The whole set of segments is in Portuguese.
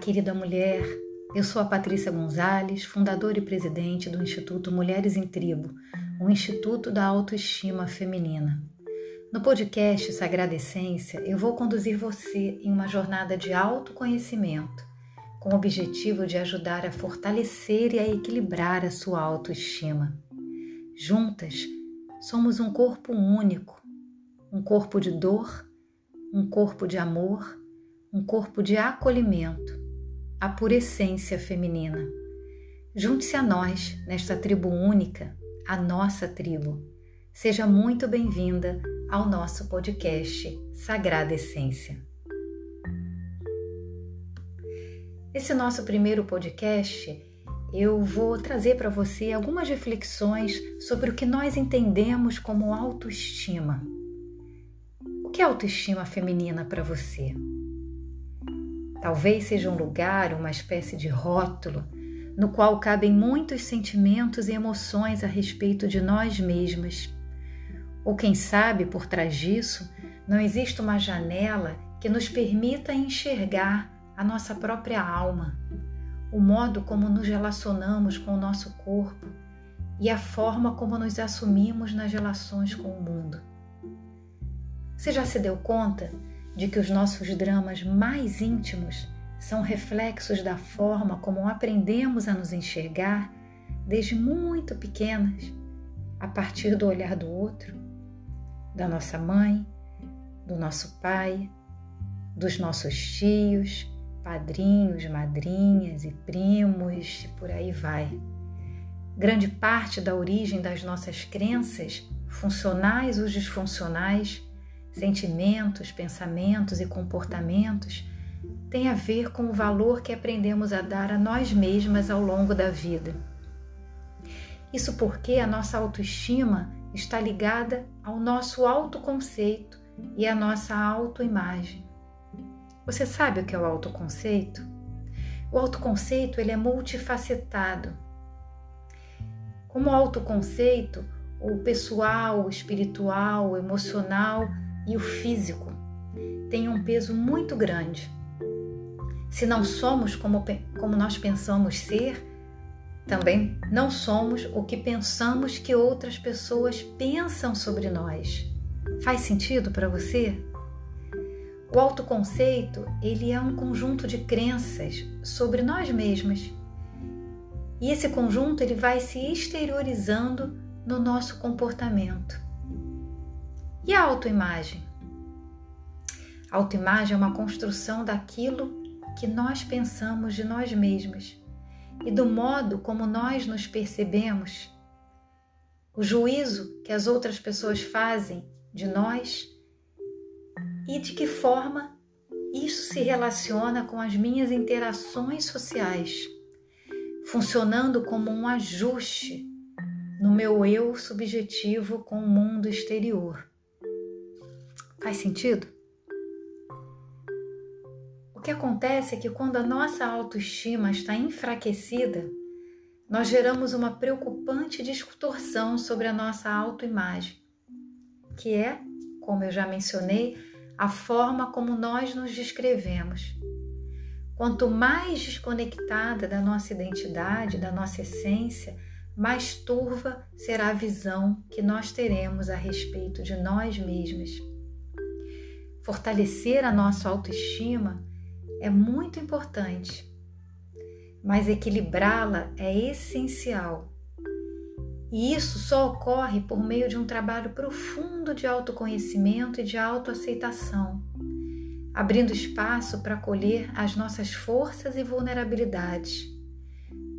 querida mulher. Eu sou a Patrícia Gonzalez, fundadora e presidente do Instituto Mulheres em Tribo, um instituto da autoestima feminina. No podcast Sagrada Essência, eu vou conduzir você em uma jornada de autoconhecimento, com o objetivo de ajudar a fortalecer e a equilibrar a sua autoestima. Juntas, somos um corpo único, um corpo de dor, um corpo de amor, um corpo de acolhimento a pura essência feminina. Junte-se a nós nesta tribo única, a nossa tribo. Seja muito bem-vinda ao nosso podcast Sagrada Essência. Esse nosso primeiro podcast, eu vou trazer para você algumas reflexões sobre o que nós entendemos como autoestima. O que é autoestima feminina para você? Talvez seja um lugar, uma espécie de rótulo, no qual cabem muitos sentimentos e emoções a respeito de nós mesmas. Ou quem sabe, por trás disso, não existe uma janela que nos permita enxergar a nossa própria alma, o modo como nos relacionamos com o nosso corpo e a forma como nos assumimos nas relações com o mundo. Você já se deu conta de que os nossos dramas mais íntimos são reflexos da forma como aprendemos a nos enxergar desde muito pequenas, a partir do olhar do outro, da nossa mãe, do nosso pai, dos nossos tios, padrinhos, madrinhas e primos e por aí vai. Grande parte da origem das nossas crenças, funcionais ou disfuncionais, sentimentos, pensamentos e comportamentos tem a ver com o valor que aprendemos a dar a nós mesmas ao longo da vida. Isso porque a nossa autoestima está ligada ao nosso autoconceito e à nossa autoimagem. Você sabe o que é o autoconceito? O autoconceito ele é multifacetado. Como autoconceito, o pessoal, o espiritual, o emocional e o físico têm um peso muito grande. Se não somos como, como nós pensamos ser, também não somos o que pensamos que outras pessoas pensam sobre nós. Faz sentido para você? O autoconceito, ele é um conjunto de crenças sobre nós mesmas. E esse conjunto ele vai se exteriorizando no nosso comportamento. E a autoimagem? A autoimagem é uma construção daquilo que nós pensamos de nós mesmas e do modo como nós nos percebemos. O juízo que as outras pessoas fazem de nós e de que forma isso se relaciona com as minhas interações sociais, funcionando como um ajuste no meu eu subjetivo com o mundo exterior. Faz sentido? O que acontece é que quando a nossa autoestima está enfraquecida, nós geramos uma preocupante distorção sobre a nossa autoimagem, que é, como eu já mencionei, a forma como nós nos descrevemos. Quanto mais desconectada da nossa identidade, da nossa essência, mais turva será a visão que nós teremos a respeito de nós mesmas. Fortalecer a nossa autoestima é muito importante, mas equilibrá-la é essencial. E isso só ocorre por meio de um trabalho profundo de autoconhecimento e de autoaceitação, abrindo espaço para acolher as nossas forças e vulnerabilidades,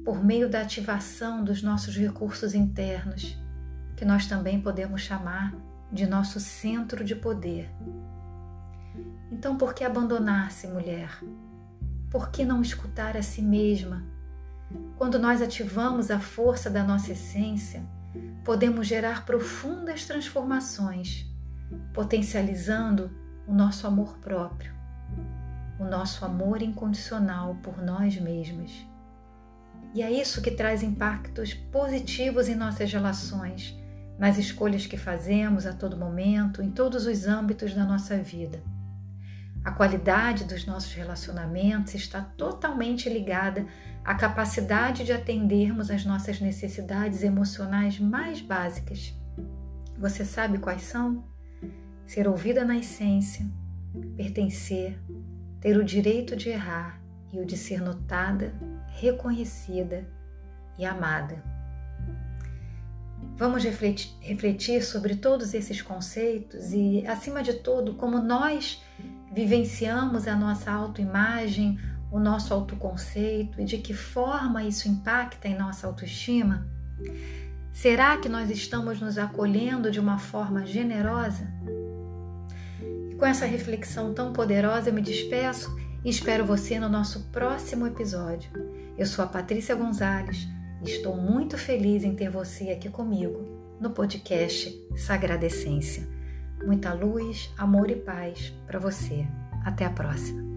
por meio da ativação dos nossos recursos internos, que nós também podemos chamar de nosso centro de poder. Então, por que abandonar-se, mulher? Por que não escutar a si mesma? Quando nós ativamos a força da nossa essência, podemos gerar profundas transformações, potencializando o nosso amor próprio, o nosso amor incondicional por nós mesmas. E é isso que traz impactos positivos em nossas relações, nas escolhas que fazemos a todo momento, em todos os âmbitos da nossa vida. A qualidade dos nossos relacionamentos está totalmente ligada à capacidade de atendermos às nossas necessidades emocionais mais básicas. Você sabe quais são? Ser ouvida na essência, pertencer, ter o direito de errar e o de ser notada, reconhecida e amada. Vamos refletir, sobre todos esses conceitos e, acima de tudo, como nós vivenciamos a nossa autoimagem, o nosso autoconceito e de que forma isso impacta em nossa autoestima? Será que nós estamos nos acolhendo de uma forma generosa? E com essa reflexão tão poderosa, eu me despeço e espero você no nosso próximo episódio. Eu sou a Patrícia Gonzalez e estou muito feliz em ter você aqui comigo no podcast Sagrada Essência. Muita luz, amor e paz para você. Até a próxima.